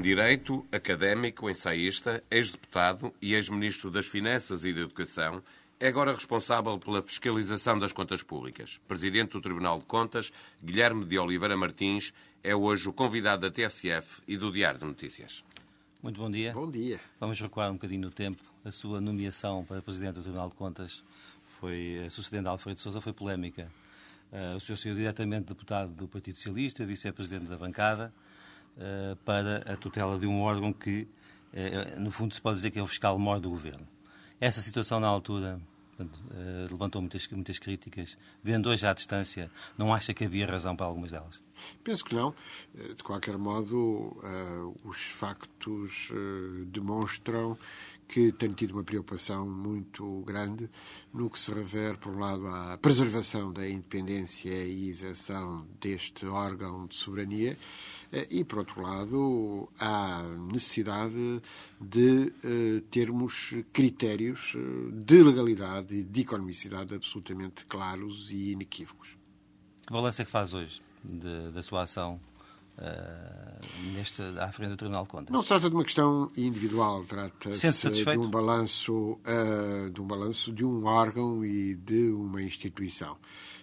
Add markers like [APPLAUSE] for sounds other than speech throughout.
Em Direito, académico, ensaísta, ex-deputado e ex-ministro das Finanças e da Educação, é agora responsável pela fiscalização das contas públicas. Presidente do Tribunal de Contas, Guilherme de Oliveira Martins, é hoje o convidado da TSF e do Diário de Notícias. Muito bom dia. Bom dia. Vamos recuar um bocadinho no tempo. A sua nomeação para Presidente do Tribunal de Contas foi, sucedendo a Alfredo Sousa, foi polémica. Uh, o senhor saiu diretamente deputado do Partido Socialista, vice-presidente da bancada, para a tutela de um órgão que, uh, no fundo, se pode dizer que é o fiscal-mor do governo. Essa situação, na altura, levantou muitas, muitas críticas. Vendo hoje à distância, não acha que havia razão para algumas delas? Penso que não. De qualquer modo, os factos demonstram que tem tido uma preocupação muito grande no que se refere, por um lado, à preservação da independência e isenção deste órgão de soberania e, por outro lado, à necessidade de uh, termos critérios de legalidade e de economicidade absolutamente claros e inequívocos. Que balanço é que faz hoje de, da sua ação Uh, neste, à frente do Tribunal de Contas. Não se trata de uma questão individual, trata-se de um balanço uh, de um balanço de um órgão e de uma instituição.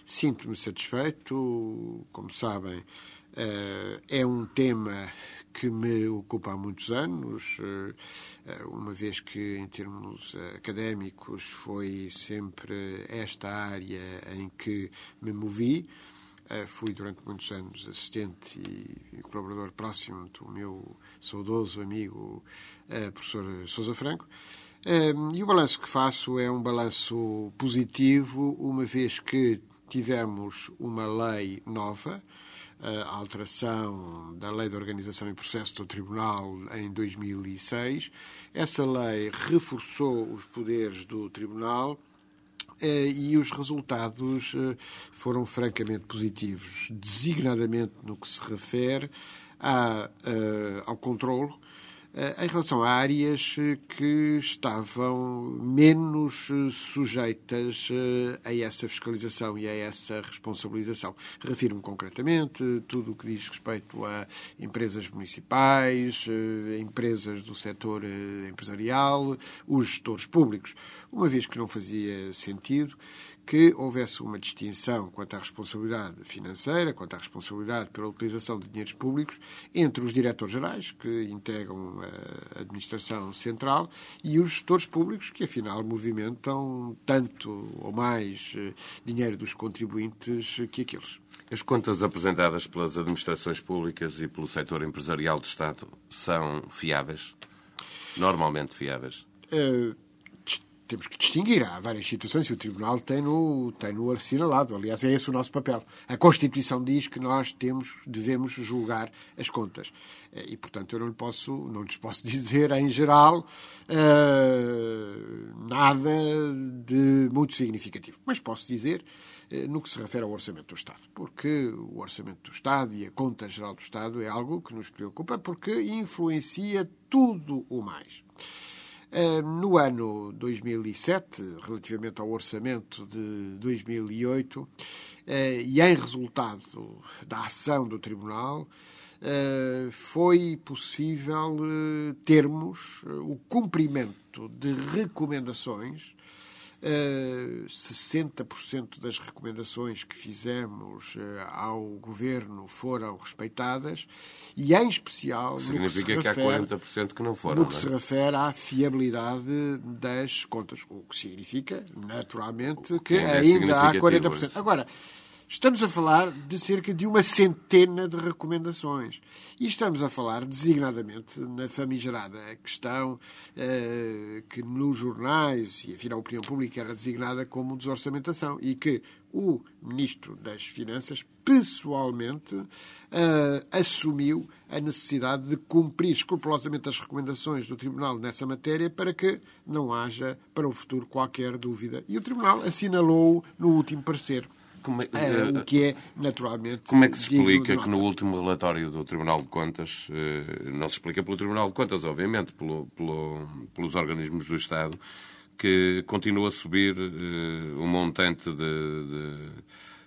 Sinto-me satisfeito, como sabem, é um tema que me ocupa há muitos anos, uma vez que, em termos académicos, foi sempre esta área em que me movi. Fui durante muitos anos assistente e, colaborador próximo do meu saudoso amigo professor Sousa Franco. Uh, e o balanço que faço é um balanço positivo, uma vez que tivemos uma lei nova, a alteração da Lei de Organização e Processo do Tribunal em 2006. Essa lei reforçou os poderes do Tribunal e os resultados foram francamente positivos, designadamente no que se refere à, ao controle em relação a áreas que estavam menos sujeitas a essa fiscalização e a essa responsabilização. Refiro-me concretamente tudo o que diz respeito a empresas municipais, empresas do setor empresarial, os gestores públicos, uma vez que não fazia sentido que houvesse uma distinção quanto à responsabilidade financeira, quanto à responsabilidade pela utilização de dinheiros públicos entre os diretores-gerais, que integram a administração central, e os gestores públicos, que afinal movimentam tanto ou mais dinheiro dos contribuintes que aqueles. As contas apresentadas pelas administrações públicas e pelo setor empresarial do Estado são fiáveis? Normalmente fiáveis? Uh, temos que distinguir. Há várias situações e o Tribunal tem no, tem no assinalado. Aliás, é esse o nosso papel. A Constituição diz que nós temos, devemos julgar as contas. E, portanto, eu não, lhe posso, não lhes posso [LAUGHS] dizer, em geral, uh, nada de muito significativo. Mas posso dizer uh, no que se refere ao Orçamento do Estado. Porque o Orçamento do Estado e a Conta Geral do Estado é algo que nos preocupa porque influencia tudo o mais. No ano 2007, relativamente ao orçamento de 2008, e em resultado da ação do Tribunal, foi possível termos o cumprimento de recomendações 60% das recomendações que fizemos ao governo foram respeitadas e, em especial, significa no que, que, refere, há 40% que não foram. No que não é? se refere à fiabilidade das contas, o que significa, naturalmente, que, ainda é ainda há significativo 40%. Agora, Estamos a falar de cerca de uma centena de recomendações. E estamos a falar designadamente na famigerada questão eh, que nos jornais e, afinal, a opinião pública era designada como desorçamentação e que o Ministro das Finanças pessoalmente uh, assumiu a necessidade de cumprir escrupulosamente as recomendações do Tribunal nessa matéria para que não haja para o futuro qualquer dúvida. E o Tribunal assinalou no último parecer. Como é, uh, o que é naturalmente. Como é que se explica que no último relatório do Tribunal de Contas, uh, não se explica pelo Tribunal de Contas, obviamente, pelo, pelo, pelos organismos do Estado, que continua a subir o montante de,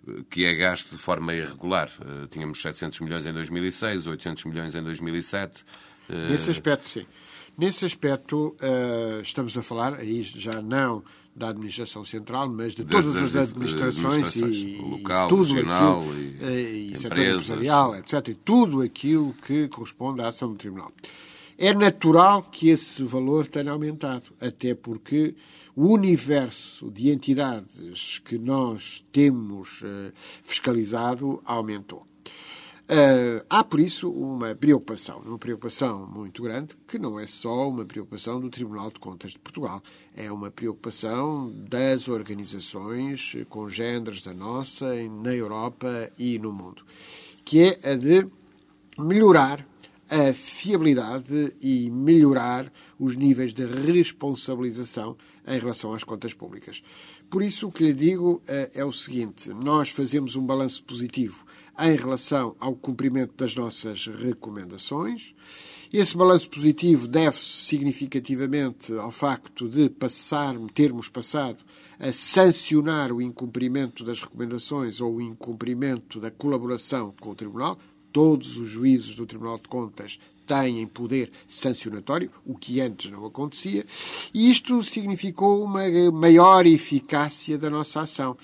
de, que é gasto de forma irregular. Tínhamos 700 milhões em 2006, 800 milhões em 2007. Uh... Nesse aspecto, sim. Nesse aspecto, estamos a falar, aí já não da administração central, mas de todas das, as administrações, administrações e, local, e tudo regional aquilo, e, e setor empresarial, etc. E tudo aquilo que corresponde à ação do Tribunal. É natural que esse valor tenha aumentado, até porque o universo de entidades que nós temos uh, fiscalizado aumentou. Uh, há, por isso, uma preocupação, uma preocupação muito grande, que não é só uma preocupação do Tribunal de Contas de Portugal, é uma preocupação das organizações congêneres da nossa, na Europa e no mundo, que é a de melhorar a fiabilidade e melhorar os níveis de responsabilização em relação às contas públicas. Por isso, o que lhe digo eh, é o seguinte: nós fazemos um balanço positivo em relação ao cumprimento das nossas recomendações. Esse balanço positivo deve-se significativamente ao facto de passar, termos passado a sancionar o incumprimento das recomendações ou o incumprimento da colaboração com o Tribunal, todos os juízes do Tribunal de Contas têm poder sancionatório, o que antes não acontecia, e isto significou uma maior eficácia da nossa ação.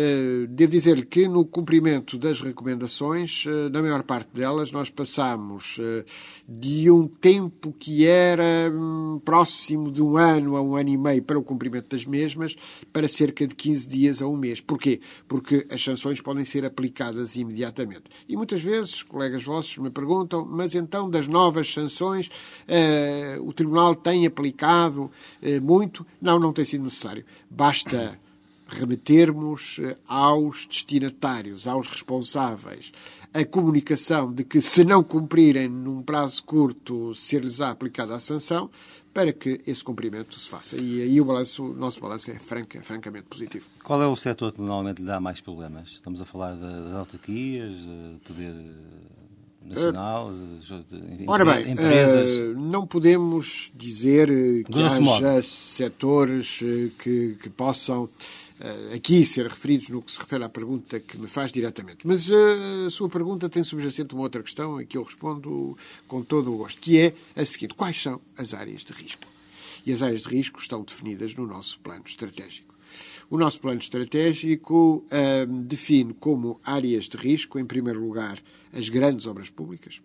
Eh, devo dizer-lhe que no cumprimento das recomendações, eh, na maior parte delas, nós passamos eh, de um tempo que era hum, próximo de um ano a um ano e meio para o cumprimento das mesmas, para cerca de 15 dias a um mês. Porquê? Porque as sanções podem ser aplicadas imediatamente. E muitas vezes, colegas vossos me perguntam, mas então das novas sanções o Tribunal tem aplicado muito? Não, não tem sido necessário. Basta remetermos eh, aos destinatários, aos responsáveis, a comunicação de que, se não cumprirem num prazo curto, ser-lhes aplicada a sanção, para que esse cumprimento se faça. E aí o, balanço, o nosso balanço é franca, francamente positivo. Qual é o setor que normalmente lhe dá mais problemas? Estamos a falar das autarquias, do poder nacional, uh, Ora bem, empresas? Uh, não podemos dizer que Grosso haja modo. setores que, que possam aqui ser referidos no que se refere à pergunta que me faz diretamente. Mas uh, a sua pergunta tem subjacente uma outra questão a que eu respondo com todo o gosto, que é a seguinte: quais são as áreas de risco? E as áreas de risco estão definidas no nosso plano estratégico. O nosso plano estratégico uh, define como áreas de risco, em primeiro lugar, as grandes obras públicas,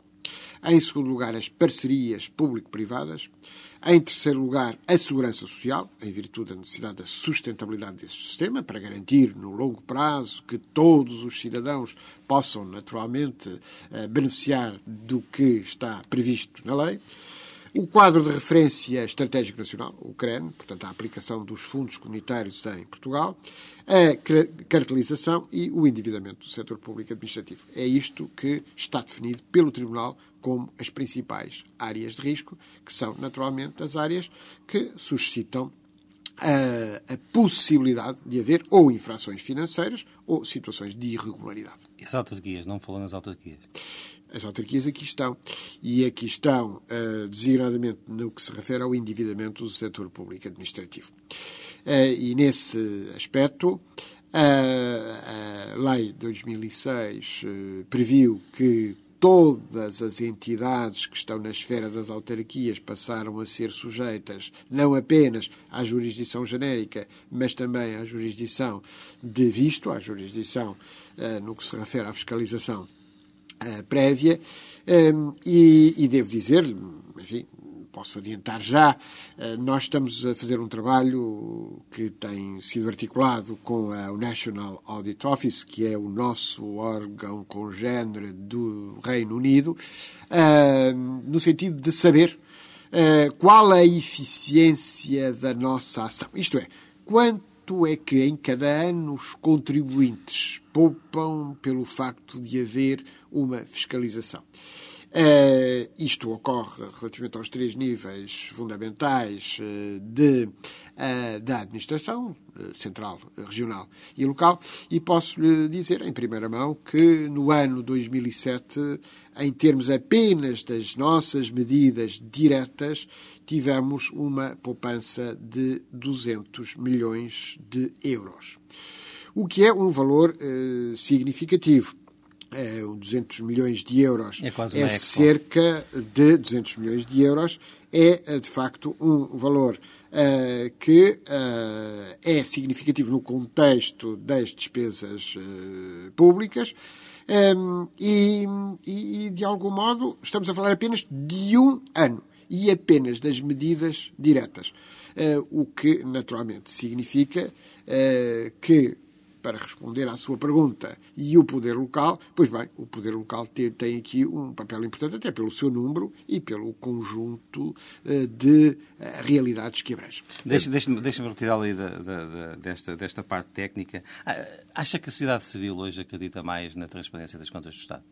em segundo lugar, as parcerias público-privadas. Em terceiro lugar, a segurança social, em virtude da necessidade da sustentabilidade desse sistema, para garantir no longo prazo que todos os cidadãos possam naturalmente eh, beneficiar do que está previsto na lei. O quadro de referência estratégico nacional, o CREN, portanto, a aplicação dos fundos comunitários em Portugal, a cartelização e o endividamento do setor público administrativo. É isto que está definido pelo Tribunal como as principais áreas de risco, que são naturalmente as áreas que suscitam a, a, possibilidade de haver ou infrações financeiras ou situações de irregularidade. E as autarquias? Não falou nas autarquias? As autarquias aqui estão. E aqui estão, uh, designadamente, no que se refere ao endividamento do setor público administrativo. Uh, e nesse aspecto, a Lei de 2006 uh, previu que todas as entidades que estão na esfera das autarquias passaram a ser sujeitas não apenas à jurisdição genérica, mas também à jurisdição de visto, à jurisdição uh, no que se refere à fiscalização prévia. Um, e, e, devo dizer, enfim, posso adiantar já, eh, nós estamos a fazer um trabalho que tem sido articulado com o National Audit Office, que é o nosso órgão congênere do Reino Unido, eh, no sentido de saber qual a eficiência da nossa ação. Isto é, quanto é que em cada ano os contribuintes poupam pelo facto de haver uma fiscalização. Uh, isto ocorre relativamente aos três níveis fundamentais uh, de, uh, da administração, central, regional e local, e posso lhe dizer em primeira mão que no ano 2007, em termos apenas das nossas medidas diretas, tivemos uma poupança de 200 milhões de euros. O que é um valor significativo é, 200 milhões de euros. É, é cerca de 200 milhões de euros. É de facto um valor uh, que uh, é significativo no contexto das despesas uh, públicas. Um, e, e, de algum modo estamos a falar apenas de um ano e apenas das medidas diretas, o que naturalmente significa que para responder à sua pergunta. E o poder local, pois bem, o poder local tem, tem aqui um papel importante, até pelo seu número e pelo conjunto uh, de uh, realidades que abrange. Deixa-me deixa da, da, da, desta, desta parte técnica. Ah, acha que a sociedade civil hoje acredita mais na transparência das contas do Estado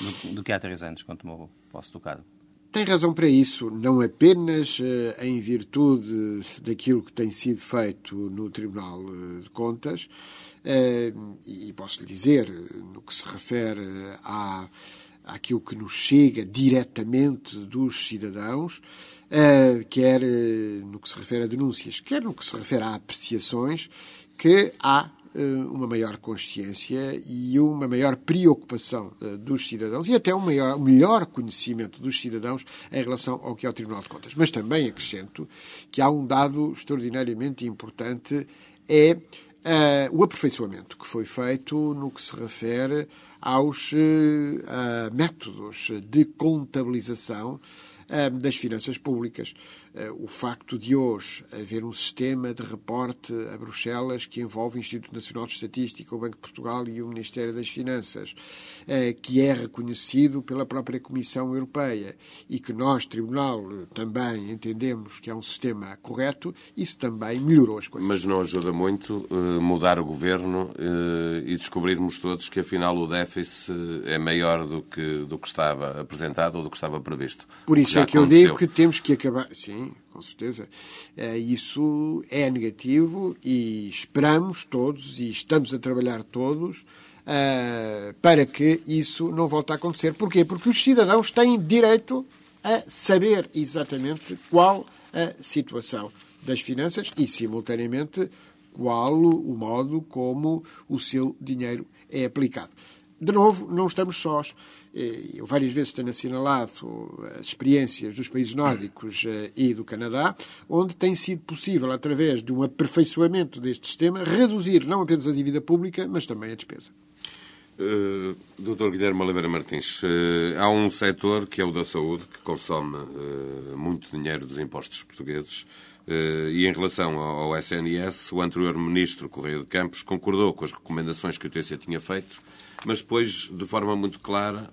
do, do que há três anos, quando tomou posse do cargo? Tem razão para isso, não apenas uh, em virtude daquilo que tem sido feito no Tribunal de Contas, uh, e posso lhe dizer, no que se refere à, àquilo que nos chega diretamente dos cidadãos, quer no que se refere a denúncias, quer no que se refere a apreciações, que há eh, uma maior consciência e uma maior preocupação eh, dos cidadãos e até um maior, melhor conhecimento dos cidadãos em relação ao que é o Tribunal de Contas. Mas também acrescento que há um dado extraordinariamente importante, é uh, o aperfeiçoamento que foi feito no que se refere aos uh, métodos de contabilização das finanças públicas. Eh, o facto de hoje haver um sistema de reporte a Bruxelas que envolve o Instituto Nacional de Estatística, o Banco de Portugal e o Ministério das Finanças, eh, que é reconhecido pela própria Comissão Europeia e que nós, Tribunal, também entendemos que é um sistema correto, isso também melhorou as coisas. Mas não ajuda muito mudar o governo e descobrirmos todos que afinal o déficit é maior do que, do que estava apresentado ou do que estava previsto. Por isso é que aconteceu. eu digo que temos que acabar. Sim, com certeza. Eh, isso é negativo e esperamos todos e estamos a trabalhar todos eh, para que isso não volte a acontecer. Porquê? Porque os cidadãos têm direito a saber exatamente qual a situação das finanças e, simultaneamente, qual o modo como o seu dinheiro é aplicado. De novo, não estamos sós. Eh, eu várias vezes tenho assinalado as experiências dos países nórdicos eh, e do Canadá, onde tem sido possível, através de um aperfeiçoamento deste sistema, reduzir não apenas a dívida pública, mas também a despesa. Uh, Dr. Guilherme Oliveira Martins, uh, há um setor que é o da saúde, que consome uh, muito dinheiro dos impostos portugueses, e em relação ao SNS, o anterior ministro Correia de Campos concordou com as recomendações que o TC tinha feito mas depois, de forma muito clara,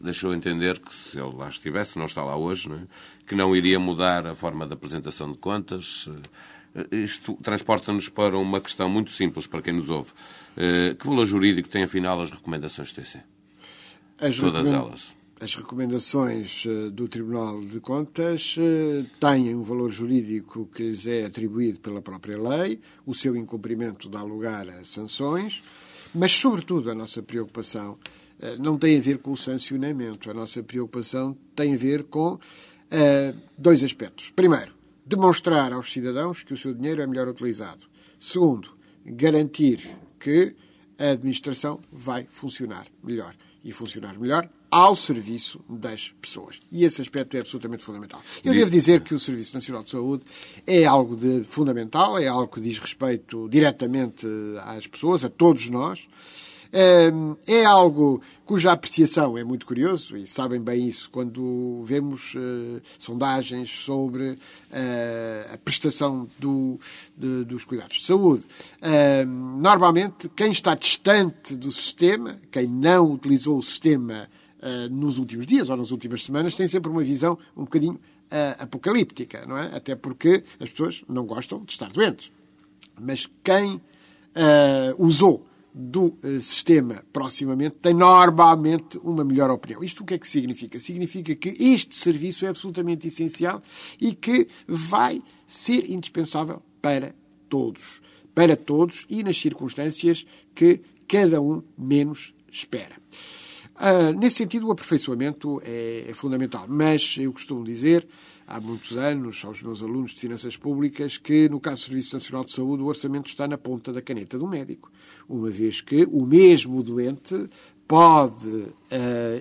deixou entender que se ele lá estivesse, não está lá hoje, não é? que não iria mudar a forma de apresentação de contas. Eh, isto transporta-nos para uma questão muito simples para quem nos ouve. Eh, que valor jurídico têm, afinal, as recomendações do TC? As Todas elas. As recomendações eh, do Tribunal de Contas têm um valor jurídico que lhes é atribuído pela própria lei, o seu incumprimento dá lugar a sanções. Mas, sobretudo, a nossa preocupação uh, não tem a ver com o sancionamento. A nossa preocupação tem a ver com dois aspectos. Primeiro, demonstrar aos cidadãos que o seu dinheiro é melhor utilizado. Segundo, garantir que a administração vai funcionar melhor. E funcionar melhor ao serviço das pessoas. E esse aspecto é absolutamente fundamental. Eu devo dizer que o Serviço Nacional de Saúde é algo de fundamental, é algo que diz respeito diretamente às pessoas, a todos nós. É algo cuja apreciação é muito curioso, e sabem bem isso, quando vemos uh, sondagens sobre uh, a prestação do, de, dos cuidados de saúde. Uh, normalmente, quem está distante do sistema, quem não utilizou o sistema nos últimos dias ou nas últimas semanas, tem sempre uma visão um bocadinho apocalíptica, não é? Até porque as pessoas não gostam de estar doentes. Mas quem usou do eh, sistema proximamente tem normalmente uma melhor opinião. Isto o que é que significa? Significa que este serviço é absolutamente essencial e que vai ser indispensável para todos. Para todos e nas circunstâncias que cada um menos espera. Uh, nesse sentido, o aperfeiçoamento é, é fundamental, mas eu costumo dizer há muitos anos aos meus alunos de Finanças Públicas que, no caso do Serviço Nacional de Saúde, o orçamento está na ponta da caneta do médico, uma vez que o mesmo doente pode uh,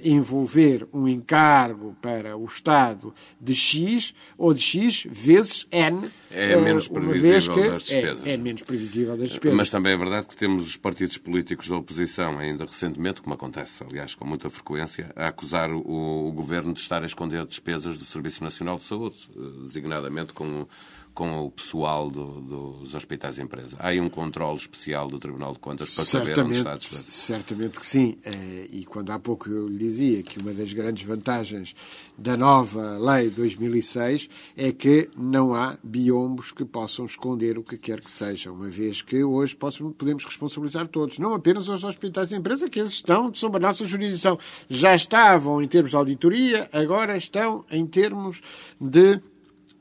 envolver um encargo para o Estado de X ou de X vezes N. É menos previsível das despesas. É, é, menos previsível das despesas. Mas também é verdade que temos os partidos políticos da oposição, ainda recentemente, como acontece, aliás, com muita frequência, a acusar o, o Governo de estar a esconder despesas do Serviço Nacional de Saúde, eh, designadamente com com o pessoal do, dos hospitais de empresa? Há aí um controle especial do Tribunal de Contas para certamente, saber onde está a despesa? Certamente que sim. Eh, e quando há pouco eu lhe dizia que uma das grandes vantagens da nova Lei 2006 é que não há biombos que possam esconder o que quer que seja, uma vez que hoje podemos responsabilizar todos, não apenas os hospitais empresa, que esses estão sob a nossa jurisdição. Já estavam em termos de auditoria, agora estão em termos de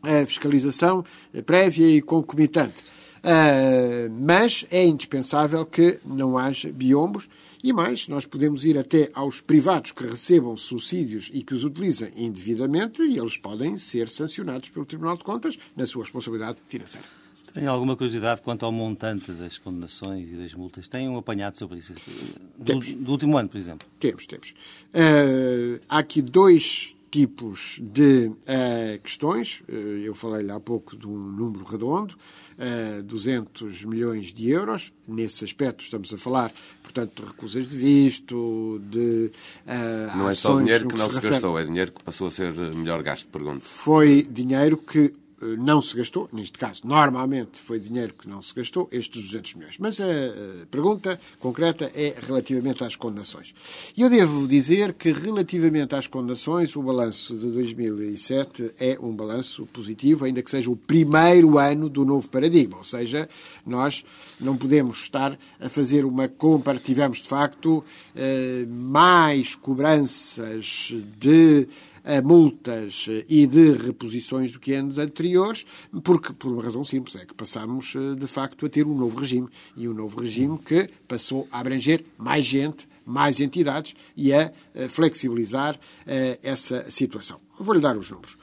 a fiscalização prévia e concomitante. Uh, mas é indispensável que não haja biombos e mais, nós podemos ir até aos privados que recebam subsídios e que os utilizem indevidamente e eles podem ser sancionados pelo Tribunal de Contas na sua responsabilidade financeira. Tem alguma curiosidade quanto ao montante das condenações e das multas? Tem um apanhado sobre isso? Do, do último ano, por exemplo? Temos, temos. Uh, há aqui dois tipos de uh, questões. Uh, eu falei-lhe há pouco de um número redondo, uh, eh, 200 milhões de euros. Nesse aspecto estamos a falar, portanto, de recusas de visto, de Não é só dinheiro que não se, se gastou, é dinheiro que passou a ser melhor gasto, pergunto. Foi dinheiro que eh, não se gastou, neste caso, normalmente foi dinheiro que não se gastou, estes 200 milhões. Mas a, pergunta concreta é relativamente às condenações. E eu devo dizer que, relativamente às condenações, o balanço de 2007 é um balanço positivo, ainda que seja o primeiro ano do novo paradigma. Ou seja, nós não podemos estar a fazer uma compra. Tivemos, de facto, eh, mais cobranças de multas e de reposições do que anos anteriores, porque, por uma razão simples, é que passamos, eh, de facto, a ter um novo regime. E um novo regime que passou a abranger mais gente, mais entidades e a eh, flexibilizar eh, essa situação. Vou-lhe dar os números.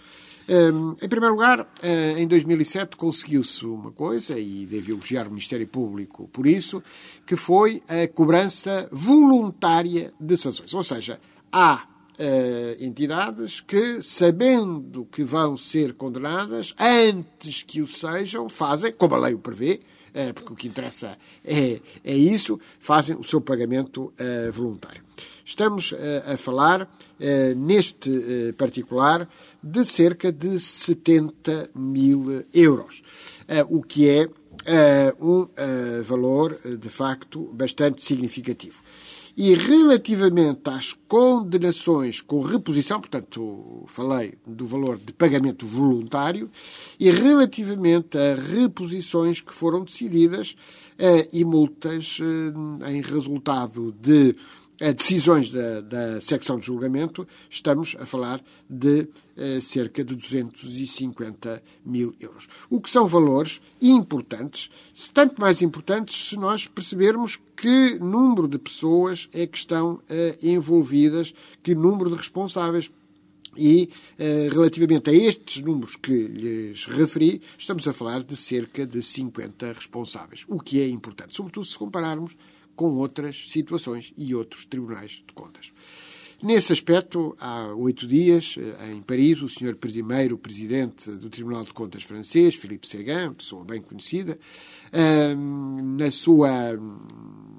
Em primeiro lugar, em 2007 conseguiu-se uma coisa, e devo elogiar o Ministério Público por isso, que foi a cobrança voluntária de sanções. Ou seja, há uh, entidades que, sabendo que vão ser condenadas, antes que o sejam, fazem, como a lei o prevê, uh, porque o que interessa é, é isso, fazem o seu pagamento uh, voluntário. Estamos a falar, neste particular, de cerca de 70 mil euros, o que é um valor, de facto, bastante significativo. E relativamente às condenações com reposição, portanto, falei do valor de pagamento voluntário, e relativamente a reposições que foram decididas eh, e multas eh, em resultado de decisões da, da secção de julgamento, estamos a falar de eh, cerca de 250 mil euros. O que são valores importantes, tanto mais importantes se nós percebermos que número de pessoas é que estão eh, envolvidas, que número de responsáveis. E, eh, relativamente a estes números que lhes referi, estamos a falar de cerca de 50 responsáveis, o que é importante, sobretudo se compararmos com outras situações e outros tribunais de contas. Nesse aspecto, há oito dias, eh, em Paris, o senhor primeiro presidente do Tribunal de Contas francês, Philippe Seguin, pessoa bem conhecida, ehm, na sua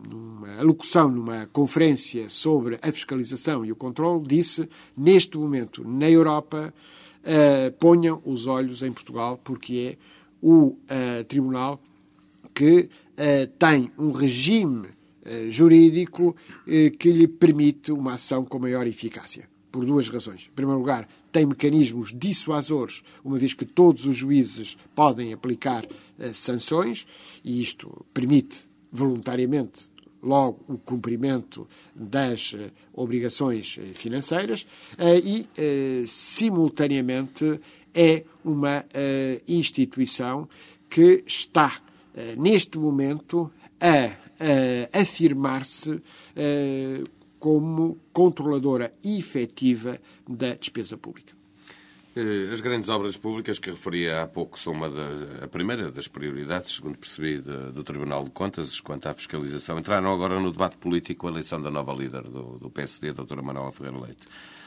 numa alocução, numa conferência sobre a fiscalização e o controle, disse: neste momento, na Europa, uh, ponham os olhos em Portugal, porque é o uh, tribunal que tem um regime jurídico que lhe permite uma ação com maior eficácia. Por duas razões. Em primeiro lugar, tem mecanismos dissuasores, uma vez que todos os juízes podem aplicar sanções, e isto permite voluntariamente logo o cumprimento das obrigações financeiras e, simultaneamente, é uma instituição que está, neste momento, a afirmar-se como controladora efetiva da despesa pública. Eh, as grandes obras públicas que referia há pouco são uma da, a primeira das prioridades, segundo percebi, do, do Tribunal de Contas, quanto à fiscalização. Entraram agora no debate político a eleição da nova líder do, do PSD, a doutora Manuela Ferreira Leite.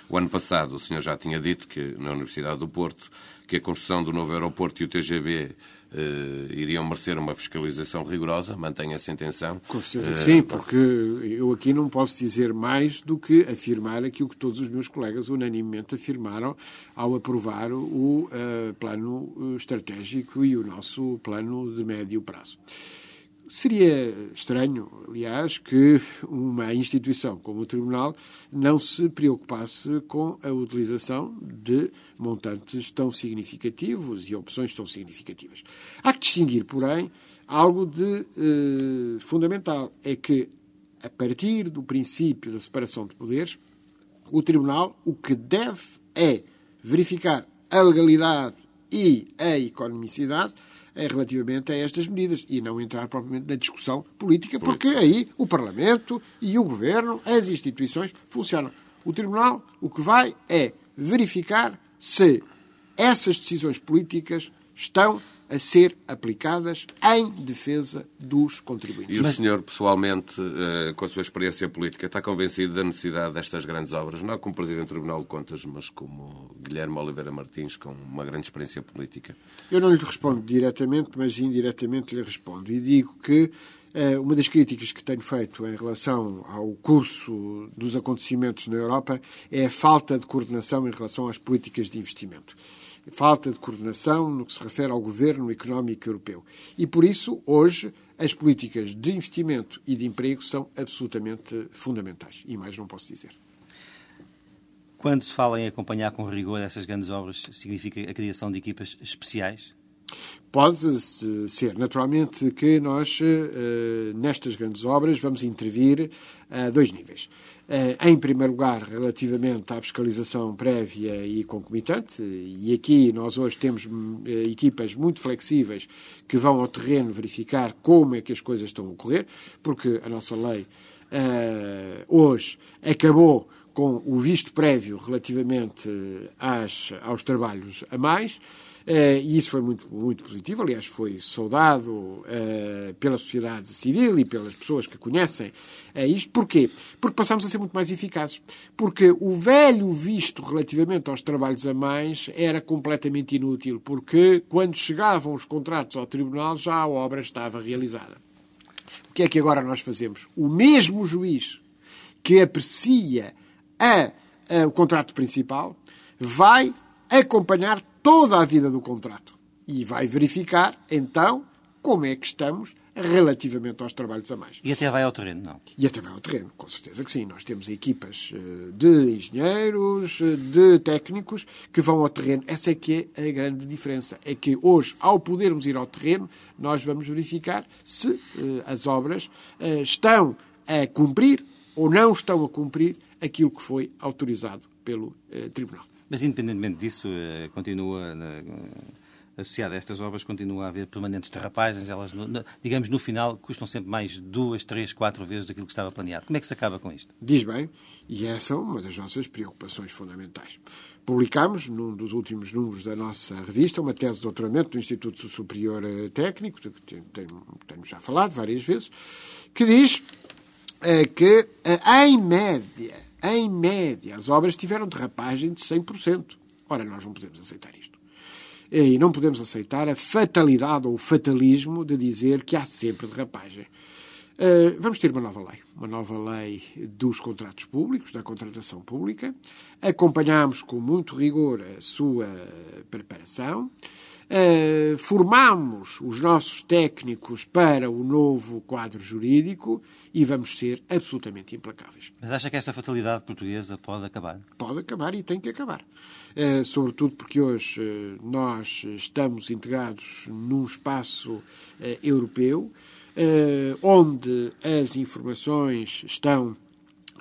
O ano passado o senhor já tinha dito que na Universidade do Porto que a construção do novo aeroporto e o TGV eh, iriam merecer uma fiscalização rigorosa, mantém essa intenção? Com certeza que sim, porque eu aqui não posso dizer mais do que afirmar aquilo que todos os meus colegas unanimemente afirmaram ao aprovar o uh, plano estratégico e o nosso plano de médio prazo. Seria estranho, aliás, que uma instituição como o Tribunal não se preocupasse com a utilização de montantes tão significativos e opções tão significativas. Há que distinguir, porém, algo de eh, fundamental: é que, a partir do princípio da separação de poderes, o Tribunal o que deve é verificar a legalidade e a economicidade relativamente a estas medidas e não entrar propriamente na discussão política, porque aí o Parlamento e o Governo, as instituições, funcionam. O Tribunal o que vai é verificar se essas decisões políticas estão a ser aplicadas em defesa dos contribuintes. E o senhor, pessoalmente, eh, com a sua experiência política, está convencido da necessidade destas grandes obras, não como Presidente do Tribunal de Contas, mas como Guilherme Oliveira Martins, com uma grande experiência política? Eu não lhe respondo diretamente, mas indiretamente lhe respondo. E digo que eh, uma das críticas que tenho feito em relação ao curso dos acontecimentos na Europa é a falta de coordenação em relação às políticas de investimento falta de coordenação no que se refere ao governo económico europeu. E por isso, hoje, as políticas de investimento e de emprego são absolutamente fundamentais. E mais não posso dizer. Quando se fala em acompanhar com rigor essas grandes obras, significa a criação de equipas especiais? Pode ser, naturalmente, que nós, eh, nestas grandes obras, vamos intervir a dois níveis. Eh, em primeiro lugar, relativamente à fiscalização prévia e concomitante, e aqui nós hoje temos eh, equipas muito flexíveis que vão ao terreno verificar como é que as coisas estão a ocorrer, porque a nossa lei hoje acabou com o visto prévio relativamente às, aos trabalhos a mais. Uh, e isso foi muito, muito positivo, aliás, foi saudado uh, pela sociedade civil e pelas pessoas que conhecem uh, isto. Porquê? Porque passamos a ser muito mais eficazes. Porque o velho visto relativamente aos trabalhos a mais era completamente inútil, porque quando chegavam os contratos ao tribunal já a obra estava realizada. O que é que agora nós fazemos? O mesmo juiz que aprecia a, a, o contrato principal vai acompanhar toda a vida do contrato e vai verificar, então, como é que estamos relativamente aos trabalhos a mais. E até vai ao terreno, não? E até vai ao terreno, com certeza que sim. Nós temos equipas eh, de engenheiros, eh, de técnicos que vão ao terreno. Essa é que é a grande diferença. É que hoje, ao podermos ir ao terreno, nós vamos verificar se uh, as obras estão a cumprir ou não estão a cumprir aquilo que foi autorizado pelo Tribunal. Mas, independentemente disso, eh, continua, eh, associado a estas obras, continua a haver permanentes derrapagens. Elas, digamos, no final, custam sempre mais duas, três, quatro vezes daquilo que estava planeado. Como é que se acaba com isto? Diz bem, e essa é uma das nossas preocupações fundamentais. Publicámos, num dos últimos números da nossa revista, uma tese de doutoramento do Instituto Superior eh, Técnico, de que temos já falado várias vezes, que diz que, em média, em média, as obras tiveram derrapagem de 100%. Ora, nós não podemos aceitar isto. E não podemos aceitar a fatalidade ou o fatalismo de dizer que há sempre derrapagem. Uh, vamos ter uma nova lei, uma nova lei dos contratos públicos, da contratação pública. Acompanhámos com muito rigor a sua preparação. Uh, formamos os nossos técnicos para o novo quadro jurídico e vamos ser absolutamente implacáveis. Mas acha que esta fatalidade portuguesa pode acabar? Pode acabar e tem que acabar. Uh, sobretudo porque hoje uh, nós estamos integrados num espaço europeu onde as informações estão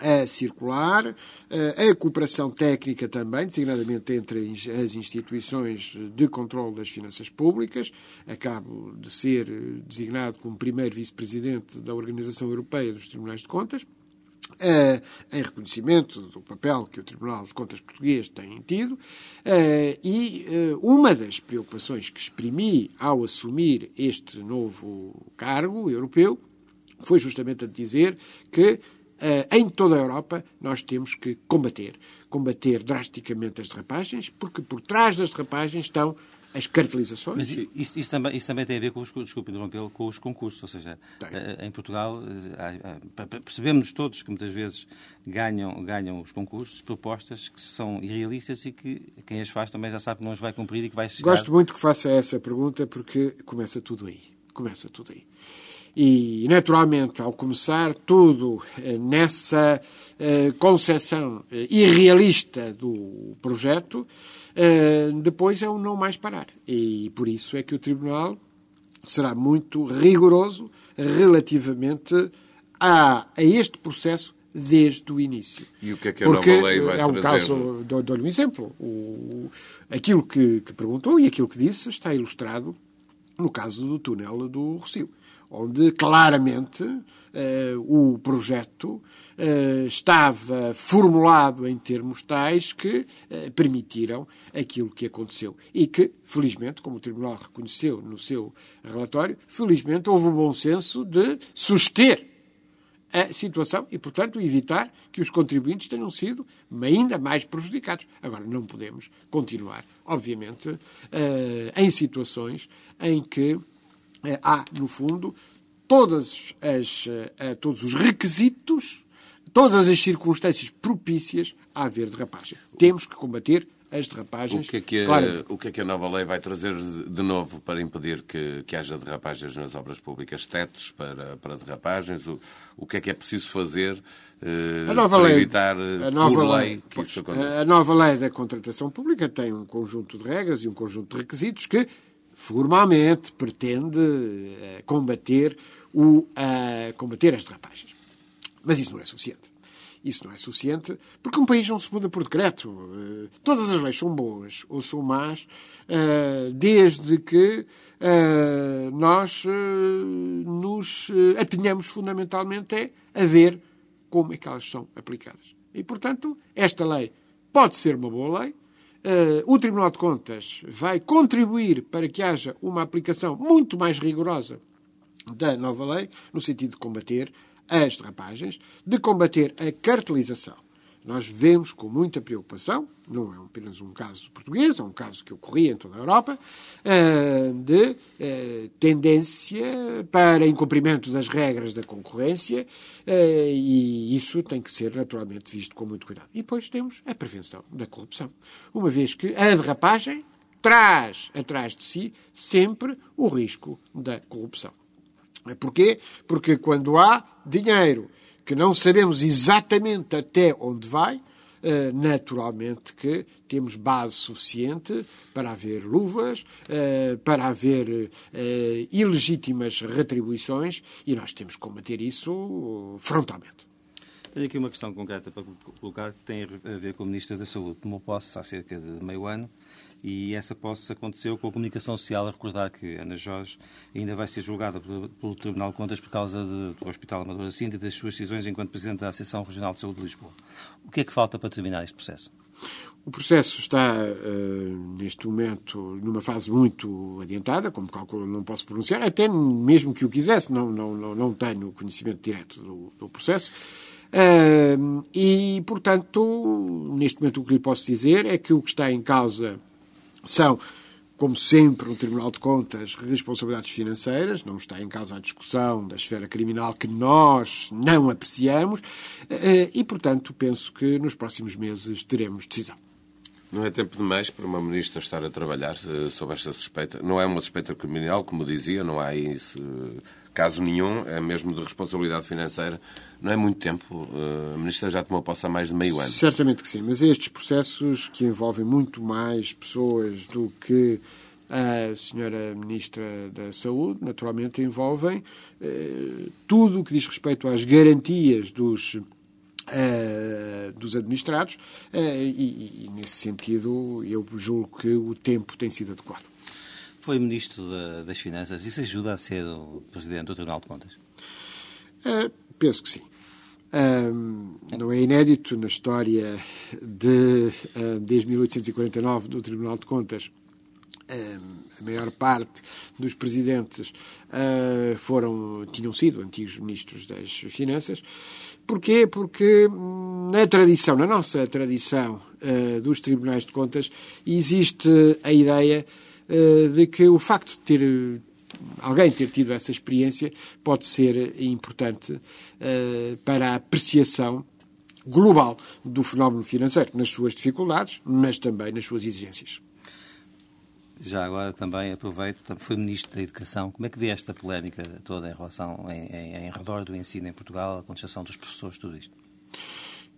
a circular, eh, a cooperação técnica também, designadamente entre as instituições de controle das finanças públicas. Acabo de ser designado como primeiro vice-presidente da Organização Europeia dos Tribunais de Contas. Uh, em reconhecimento do papel que o Tribunal de Contas Português tem tido, uh, e uh, uma das preocupações que exprimi ao assumir este novo cargo europeu foi justamente a dizer que eh, em toda a Europa, nós temos que combater. Combater drasticamente as derrapagens, porque por trás das derrapagens estão as cartelizações. Mas isso, isso, também, isso também tem a ver com os, desculpe, com os concursos. Ou seja, tem. Eh, em Portugal, eh, percebemos todos que muitas vezes ganham, ganham os concursos propostas que são irrealistas e que quem as faz também já sabe que não as vai cumprir e que vai chegar... Gosto muito que faça essa pergunta porque começa tudo aí. Começa tudo aí. E, naturalmente, ao começar tudo eh, nessa eh, concepção eh, irrealista do projeto, depois é o não mais parar. E por isso é que o Tribunal será muito rigoroso relativamente a, a este processo desde o início. E o que é que a Porque nova lei vai é um trazer? caso, dou-lhe um exemplo. O, aquilo que, que, perguntou e aquilo que disse está ilustrado no caso do túnel do Rocio onde claramente eh, o projeto eh, estava formulado em termos tais que eh, permitiram aquilo que aconteceu. E que, felizmente, como o Tribunal reconheceu no seu relatório, felizmente houve o bom senso de suster a situação e, portanto, evitar que os contribuintes tenham sido ainda mais prejudicados. Agora, não podemos continuar, obviamente, em situações em que há, no fundo, todas as, eh, todos os requisitos, todas as circunstâncias propícias a haver derrapagem. Temos que combater as derrapagens. O que, é que, claro. o que é que a nova lei vai trazer de novo para impedir que, que haja derrapagens nas obras públicas? Tetos para, para derrapagens? O, o que é que é preciso fazer eh, para lei, evitar a nova por lei, lei que pois, isso aconteça? A nova lei da contratação pública tem um conjunto de regras e um conjunto de requisitos que formalmente pretende uh, combater, o, uh, combater as derrapagens. Mas isso não é suficiente. Isso não é suficiente porque um país não se muda por decreto. Uh, todas as leis são boas ou são más, desde que nós nos atenhamos fundamentalmente é a ver como é que elas são aplicadas. E, portanto, esta lei pode ser uma boa lei, o Tribunal de Contas vai contribuir para que haja uma aplicação muito mais rigorosa da nova lei, no sentido de combater as derrapagens, de combater a cartelização nós vemos com muita preocupação, não é apenas um caso português, é um caso que ocorria em toda a Europa, eh, de eh, tendência para incumprimento das regras da concorrência eh, e isso tem que ser naturalmente visto com muito cuidado. E depois temos a prevenção da corrupção, uma vez que a derrapagem traz atrás de si sempre o risco da corrupção. Porquê? Porque quando há dinheiro que não sabemos exatamente até onde vai, eh, naturalmente que temos base suficiente para haver luvas, eh, para haver eh, ilegítimas retribuições e nós temos que combater isso frontalmente. Tenho aqui uma questão concreta para colocar que tem a ver com o Ministro da Saúde. Tomou posse há cerca de meio ano e essa posse aconteceu com a comunicação social a recordar que Ana Jorge ainda vai ser julgada pelo Tribunal de Contas por causa de, do Hospital Amador da Cinta e das suas decisões enquanto Presidente da Associação Regional de Saúde de Lisboa. O que é que falta para terminar este processo? O processo está, uh, neste momento, numa fase muito adiantada, como calculo, não posso pronunciar, até mesmo que o quisesse, não, não, não, não tenho conhecimento direto do, do processo. Uh, e, portanto, neste momento o que lhe posso dizer é que o que está em causa são como sempre, no Tribunal de Contas, responsabilidades financeiras, não está em causa a discussão da esfera criminal que nós não apreciamos, eh, e, portanto, penso que nos próximos meses teremos decisão. Não é tempo demais para uma ministra estar a trabalhar uh, sobre esta suspeita. Não é uma suspeita criminal, como dizia, não há isso, uh, caso nenhum, é mesmo de responsabilidade financeira. Não é muito tempo. Uh, a ministra já tomou posse há mais de meio ano. Certamente que sim, mas estes processos que envolvem muito mais pessoas do que a senhora Ministra da Saúde, naturalmente envolvem tudo o que diz respeito às garantias dos Uh, dos administrados uh, e, e, nesse sentido, eu julgo que o tempo tem sido adequado. Foi Ministro da, das Finanças. Isso ajuda a ser o Presidente do Tribunal de Contas? Uh, penso que sim. não é inédito na história de, desde 1849 do Tribunal de Contas a maior parte dos presidentes foram, tinham sido antigos ministros das Finanças Porquê? Porque hum, na tradição, na nossa tradição uh, dos tribunais de contas, existe a ideia uh, de que o facto de ter alguém ter tido essa experiência pode ser importante uh, para a apreciação global do fenómeno financeiro, nas suas dificuldades, mas também nas suas exigências. Já agora também aproveito, foi Ministro da Educação. Como é que vê esta polémica toda em relação, em, em, em redor do ensino em Portugal, a contestação dos professores, tudo isto?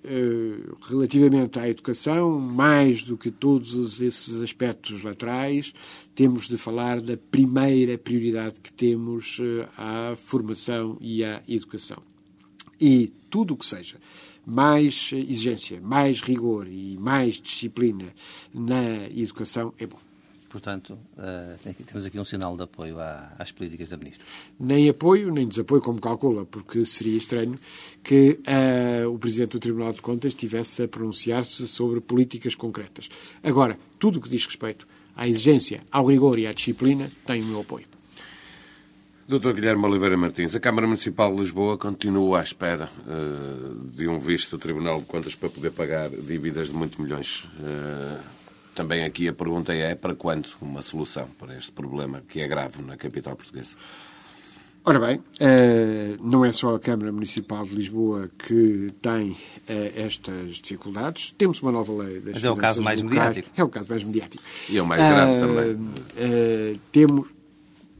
Uh, relativamente à educação, mais do que todos esses aspectos laterais, temos de falar da primeira prioridade que temos uh, à formação e à educação. E tudo o que seja mais exigência, mais rigor e mais disciplina na educação é bom. Portanto, uh, temos aqui um sinal de apoio às políticas da Ministra. Nem apoio, nem desapoio, como calcula, porque seria estranho que uh, o Presidente do Tribunal de Contas estivesse a pronunciar-se sobre políticas concretas. Agora, tudo o que diz respeito à exigência, ao rigor e à disciplina tem o meu apoio. Dr. Guilherme Oliveira Martins, a Câmara Municipal de Lisboa continua à espera uh, de um visto do Tribunal de Contas para poder pagar dívidas de muitos milhões. Uh, também aqui a pergunta é para quando uma solução para este problema que é grave na capital portuguesa? Ora bem, eh, não é só a Câmara Municipal de Lisboa que tem eh, estas dificuldades. Temos uma nova lei das Mas é o caso mais locais. mediático. É o caso mais mediático. E é o mais grave uh, também. Uh, temos,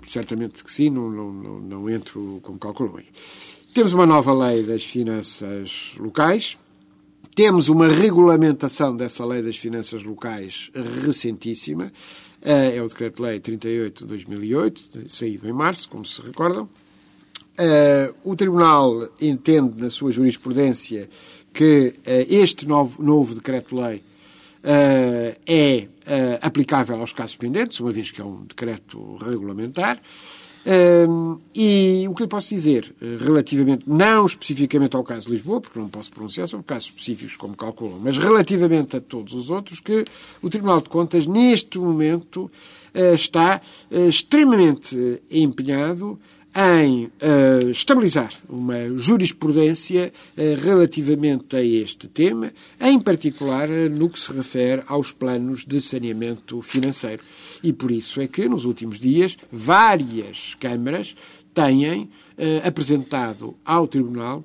certamente que sim, não, não, não, não entro como calculo aí. Temos uma nova lei das finanças locais, temos uma regulamentação dessa lei das finanças locais recentíssima. Eh, é o Decreto-Lei 38 de 2008, saído em março, como se recordam. Eh, o Tribunal entende, na sua jurisprudência, que eh, este novo, novo Decreto-Lei é aplicável aos casos pendentes, uma vez que é um decreto regulamentar. E o que lhe posso dizer, eh, relativamente, não especificamente ao caso de Lisboa, porque não posso pronunciar sobre casos específicos, como calculam, mas relativamente a todos os outros, que o Tribunal de Contas, neste momento, uh, está uh, extremamente empenhado em uh, estabilizar uma jurisprudência uh, relativamente a este tema, em particular uh, no que se refere aos planos de saneamento financeiro. E por isso é que, nos últimos dias, várias câmaras têm apresentado ao Tribunal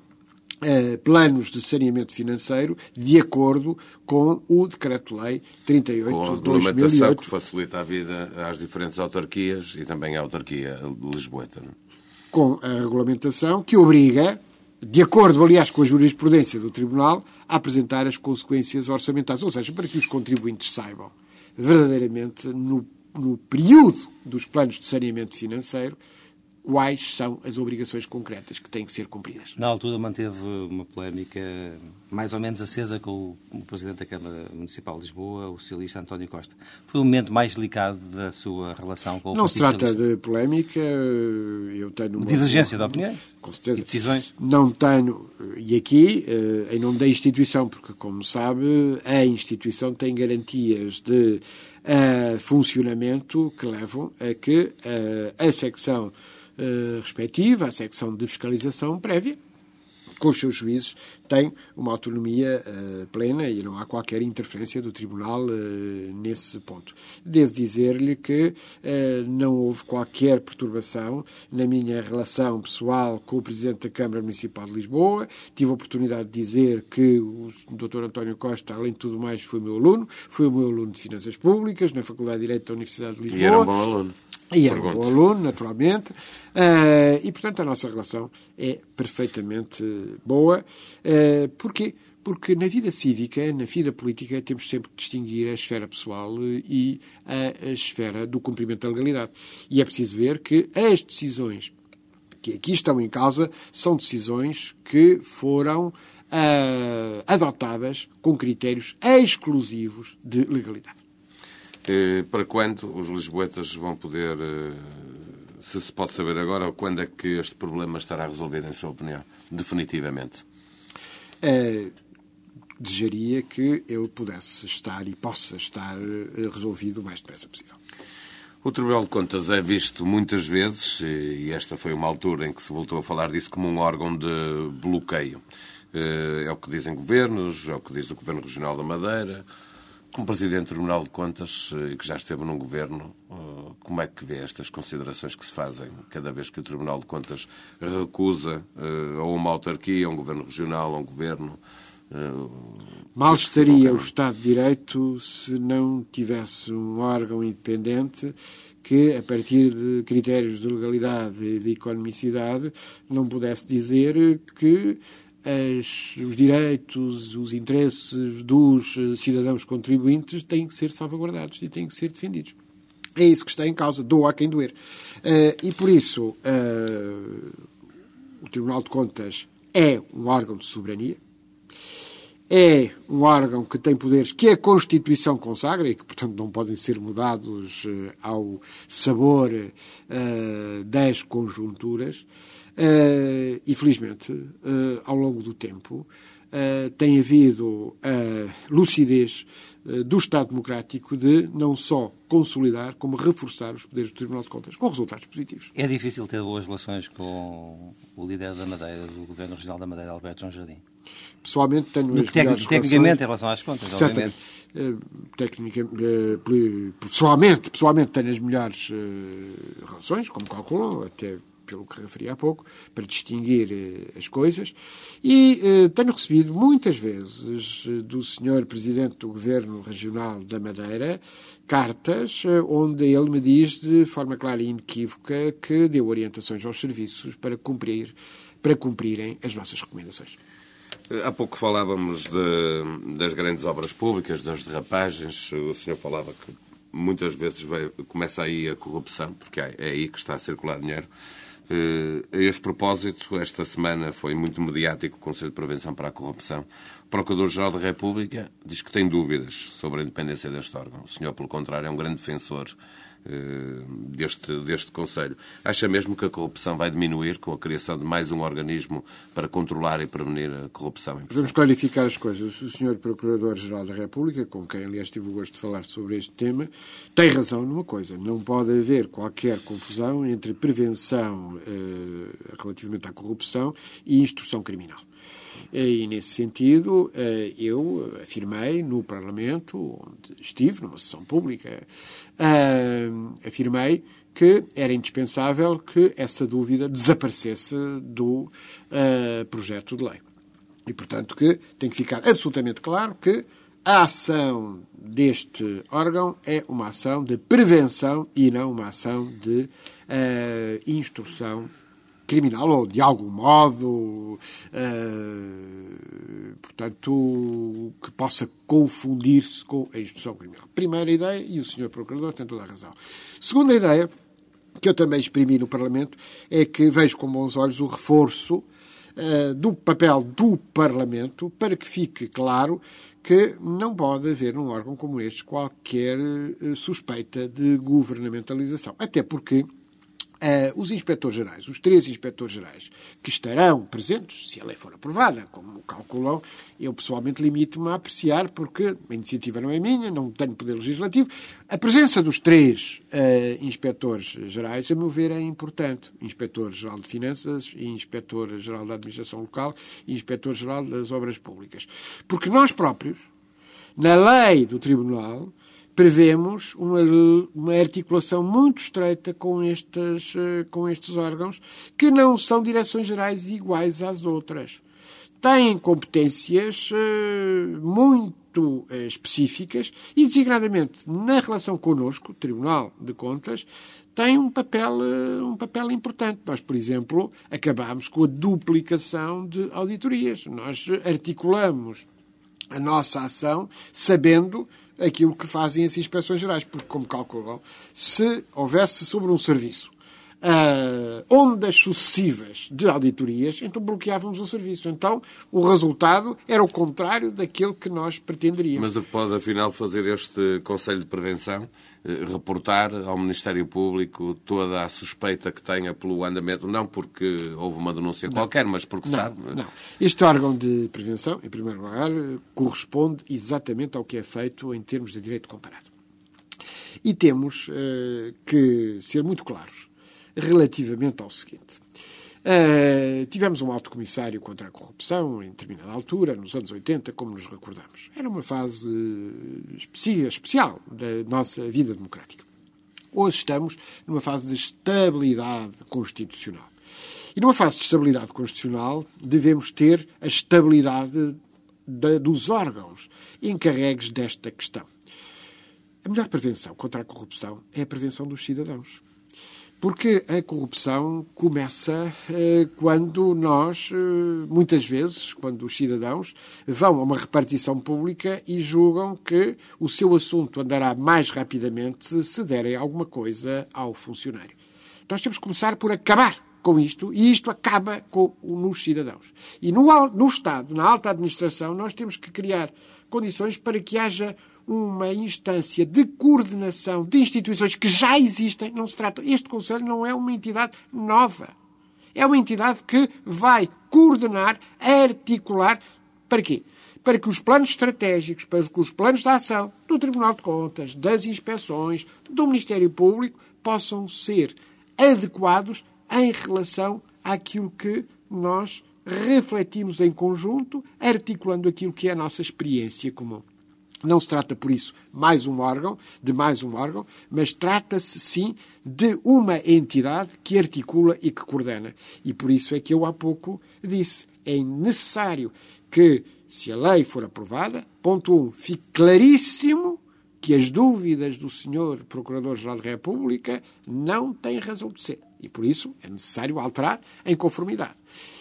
planos de saneamento financeiro de acordo com o Decreto-Lei 38 de 2008. Com a regulamentação que facilita a vida às diferentes autarquias e também à autarquia lisboeta. Não? Com a regulamentação que obriga, de acordo, aliás, com a jurisprudência do Tribunal, a apresentar as consequências orçamentais. Ou seja, para que os contribuintes saibam verdadeiramente, no, no período dos planos de saneamento financeiro, quais são as obrigações concretas que têm que ser cumpridas. Na altura manteve uma polémica mais ou menos acesa com o Presidente da Câmara Municipal de Lisboa, o socialista António Costa. Foi o momento mais delicado da sua relação com o Não se trata Socialista. de polémica, eu tenho... Uma Divergência de opinião? Com certeza. E decisões? Não tenho, e aqui, eh, em nome da instituição, porque, como sabe, a instituição tem garantias de uh, funcionamento que levam a que uh, a secção respectiva, a secção de fiscalização prévia, com os seus juízes, tem uma autonomia uh, plena e não há qualquer interferência do Tribunal uh, nesse ponto. Devo dizer-lhe que uh, não houve qualquer perturbação na minha relação pessoal com o Presidente da Câmara Municipal de Lisboa. Tive a oportunidade de dizer que o Dr. António Costa, além de tudo mais, foi meu aluno, foi o meu aluno de Finanças Públicas na Faculdade de Direito da Universidade de Lisboa. E era um bom aluno. E era um bom aluno, naturalmente. E, portanto, a nossa relação é perfeitamente boa. Uh, porquê? Porque na vida cívica, na vida política, temos sempre que distinguir a esfera pessoal e a, a esfera do cumprimento da legalidade. E é preciso ver que as decisões que aqui estão em causa são decisões que foram uh, adotadas com critérios exclusivos de legalidade. Eh, para quando os lisboetas vão poder, eh, se se pode saber agora, quando é que este problema estará resolvido, em sua opinião, definitivamente? É, desejaria que ele pudesse estar e possa estar resolvido o mais depressa possível. O Tribunal de Contas é visto muitas vezes, e esta foi uma altura em que se voltou a falar disso como um órgão de bloqueio. É o que dizem governos, é o que diz o Governo Regional da Madeira, como Presidente do Tribunal de Contas eh, e que já esteve num governo, eh, como é que vê estas considerações que se fazem cada vez que o Tribunal de Contas recusa eh, a uma autarquia, a um governo regional, a um governo? Mal estaria o Estado de Direito se não tivesse um órgão independente que, a partir de critérios de legalidade e de economicidade, não pudesse dizer que as, os direitos, os interesses dos eh, cidadãos contribuintes têm que ser salvaguardados e têm que ser defendidos. É isso que está em causa, doa a quem doer. Uh, e por isso, uh, o Tribunal de Contas é um órgão de soberania, é um órgão que tem poderes que a Constituição consagra e que, portanto, não podem ser mudados uh, ao sabor das conjunturas. Uh, e, felizmente, uh, ao longo do tempo, uh, tem havido a lucidez do Estado Democrático de não só consolidar, como reforçar os poderes do Tribunal de Contas, com resultados positivos. É difícil ter boas relações com o líder da Madeira, do Governo Regional da Madeira, Alberto João Jardim? Pessoalmente tenho as tec Tecnicamente, relações, em relação às contas, certamente. obviamente. pessoalmente, pessoalmente tenho as melhores relações, como calculam, até pelo que referi há pouco, para distinguir eh, as coisas. E eh, tenho recebido muitas vezes eh, do Sr. Presidente do Governo Regional da Madeira cartas onde ele me diz de forma clara e inequívoca que deu orientações aos serviços para cumprir para cumprirem as nossas recomendações. Há pouco falávamos de, das grandes obras públicas, das derrapagens. O senhor falava que muitas vezes começa aí a corrupção, porque é, é aí que está a circular dinheiro. Uh, a este propósito, esta semana foi muito mediático o Conselho de Prevenção para a Corrupção. Procurador-Geral da República diz que tem dúvidas sobre a independência deste órgão. O senhor, pelo contrário, é um grande defensor uh, deste, deste Conselho. Acha mesmo que a corrupção vai diminuir com a criação de mais um organismo para controlar e prevenir a corrupção? Podemos clarificar as coisas. O senhor Procurador-Geral da República, com quem, aliás, tive o gosto de falar sobre este tema, tem razão numa coisa. Não pode haver qualquer confusão entre prevenção uh, relativamente à corrupção e instrução criminal. E, nesse sentido, uh, eu afirmei no Parlamento, onde estive, numa sessão pública, uh, afirmei que era indispensável que essa dúvida desaparecesse do projeto de lei. E, portanto, que tem que ficar absolutamente claro que a ação deste órgão é uma ação de prevenção e não uma ação de uh, instrução criminal ou de algum modo, uh, portanto, que possa confundir-se com a instrução criminal. Primeira ideia, e o Sr. Procurador tem toda a razão. Segunda ideia, que eu também exprimi no Parlamento, é que vejo com bons olhos o reforço uh, do papel do Parlamento para que fique claro que não pode haver num órgão como este qualquer uh, suspeita de governamentalização. Até porque Uh, os inspectores gerais, os três inspectores gerais, que estarão presentes, se a lei for aprovada, como calculam, eu pessoalmente limito-me a apreciar, porque a iniciativa não é minha, não tenho poder legislativo. A presença dos três uh, inspectores gerais, a meu ver, é importante. Inspetor-Geral de Finanças, Inspetor-Geral da Administração Local e Inspetor-Geral das Obras Públicas. Porque nós próprios, na lei do Tribunal, prevemos uma, uma articulação muito estreita com estes, eh, com estes órgãos, que não são direções gerais iguais às outras. Têm competências eh, muito eh, específicas e, designadamente, na relação connosco, Tribunal de Contas, tem um papel, um papel importante. Nós, por exemplo, acabamos com a duplicação de auditorias. Nós articulamos a nossa ação sabendo aquilo que fazem as inspeções gerais, porque, como calculam, se houvesse sobre um serviço uh, ondas sucessivas de auditorias, então bloqueávamos o serviço. Então, o resultado era o contrário daquilo que nós pretenderíamos. Mas o que pode, afinal, fazer este Conselho de Prevenção? Eh, reportar ao Ministério Público toda a suspeita que tenha pelo andamento, não porque houve uma denúncia não. qualquer, mas porque não, sabe. Não. Este órgão de prevenção, em primeiro lugar, corresponde exatamente ao que é feito em termos de direito comparado. E temos uh, que ser muito claros relativamente ao seguinte. Uh, tivemos um alto comissário contra a corrupção em determinada altura, nos anos 80, como nos recordamos. Era uma fase especial da nossa vida democrática. Hoje estamos numa fase de estabilidade constitucional. E numa fase de estabilidade constitucional devemos ter a estabilidade de, dos órgãos encarregues desta questão. A melhor prevenção contra a corrupção é a prevenção dos cidadãos. Porque a corrupção começa eh, quando nós, eh, muitas vezes, quando os cidadãos vão a uma repartição pública e julgam que o seu assunto andará mais rapidamente se derem alguma coisa ao funcionário. Nós temos que começar por acabar com isto e isto acaba com, nos cidadãos. E no, no Estado, na alta administração, nós temos que criar condições para que haja uma instância de coordenação de instituições que já existem. Não se trata. Este Conselho não é uma entidade nova. É uma entidade que vai coordenar, articular. Para quê? Para que os planos estratégicos, para que os planos de ação do Tribunal de Contas, das inspeções, do Ministério Público possam ser adequados em relação àquilo que nós refletimos em conjunto, articulando aquilo que é a nossa experiência comum. Não se trata, por isso, mais um órgão, de mais um órgão, mas trata-se, sim, de uma entidade que articula e que coordena. E por isso é que eu há pouco disse, é necessário que, se a lei for aprovada, ponto um, fique claríssimo que as dúvidas do Sr. Procurador-Geral da República não têm razão de ser. E por isso é necessário alterar em conformidade.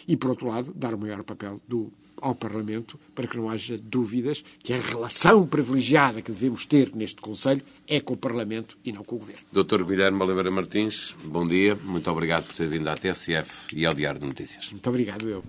E, por outro lado, dar o maior papel do ao Parlamento para que não haja dúvidas que a relação privilegiada que devemos ter neste Conselho é com o Parlamento e não com o Governo. Dr. Guilherme Oliveira Martins, bom dia. Muito obrigado por ter vindo à TSF e ao Diário de Notícias. Muito obrigado, eu.